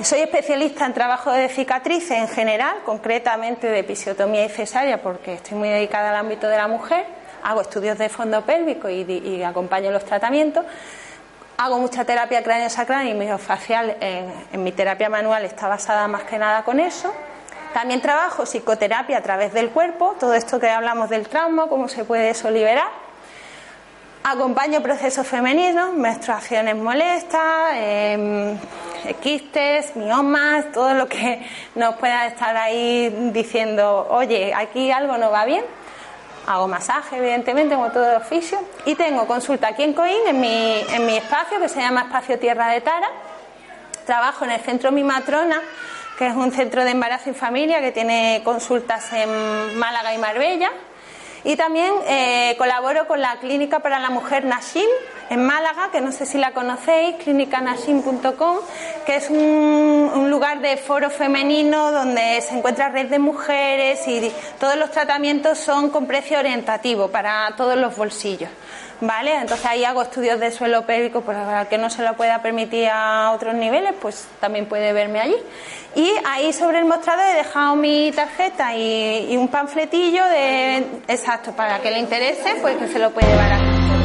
Soy especialista en trabajo de cicatrices en general, concretamente de episiotomía y cesárea, porque estoy muy dedicada al ámbito de la mujer. Hago estudios de fondo pélvico y, acompaño los tratamientos. Hago mucha terapia cráneo-sacral y miofascial en, en mi terapia manual está basada más que nada con eso. También trabajo psicoterapia a través del cuerpo, todo esto que hablamos del trauma, cómo se puede eso liberar. Acompaño procesos femeninos, menstruaciones molestas, eh, quistes, miomas, todo lo que nos pueda estar ahí diciendo, oye, aquí algo no va bien. Hago masaje, evidentemente, como todo oficio. Y tengo consulta aquí en Coín, en mi, en mi espacio, que se llama Espacio Tierra de Tara. Trabajo en el Centro Mi Matrona, que es un centro de embarazo y familia que tiene consultas en Málaga y Marbella. Y también eh, colaboro con la Clínica para la Mujer Nashim en Málaga, que no sé si la conocéis, clínicanashim.com, que es un, lugar de foro femenino donde se encuentra red de mujeres y todos los tratamientos son con precio orientativo para todos los bolsillos. ¿Vale? Entonces ahí hago estudios de suelo pélvico, pues para que no se lo pueda permitir a otros niveles, pues también puede verme allí. Y ahí sobre el mostrador he dejado mi tarjeta y, un panfletillo de exacto para que le interese, pues que se lo puede a